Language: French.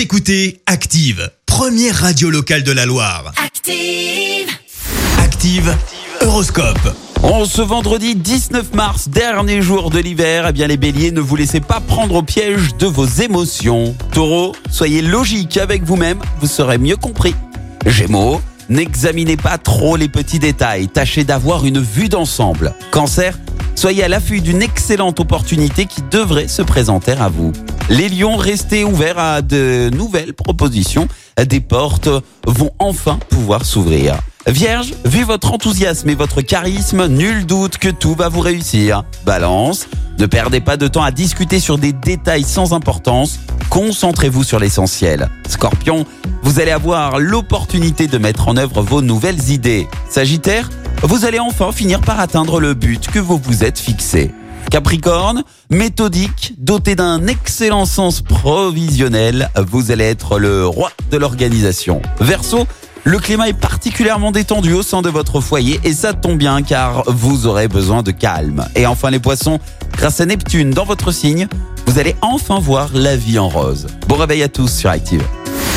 Vous écoutez Active, première radio locale de la Loire. Active. Active, Horoscope. En ce vendredi 19 mars, dernier jour de l'hiver, eh bien les béliers, ne vous laissez pas prendre au piège de vos émotions. Taureau, soyez logique avec vous-même, vous serez mieux compris. Gémeaux, n'examinez pas trop les petits détails, tâchez d'avoir une vue d'ensemble. Cancer, soyez à l'affût d'une excellente opportunité qui devrait se présenter à vous. Les lions, restez ouverts à de nouvelles propositions, des portes vont enfin pouvoir s'ouvrir. Vierge, vu votre enthousiasme et votre charisme, nul doute que tout va vous réussir. Balance, ne perdez pas de temps à discuter sur des détails sans importance, concentrez-vous sur l'essentiel. Scorpion, vous allez avoir l'opportunité de mettre en œuvre vos nouvelles idées. Sagittaire, vous allez enfin finir par atteindre le but que vous vous êtes fixé. Capricorne, méthodique, doté d'un excellent sens provisionnel, vous allez être le roi de l'organisation. Verseau, le climat est particulièrement détendu au sein de votre foyer et ça tombe bien car vous aurez besoin de calme. Et enfin les poissons, grâce à Neptune dans votre signe, vous allez enfin voir la vie en rose. Bon réveil à tous sur Active.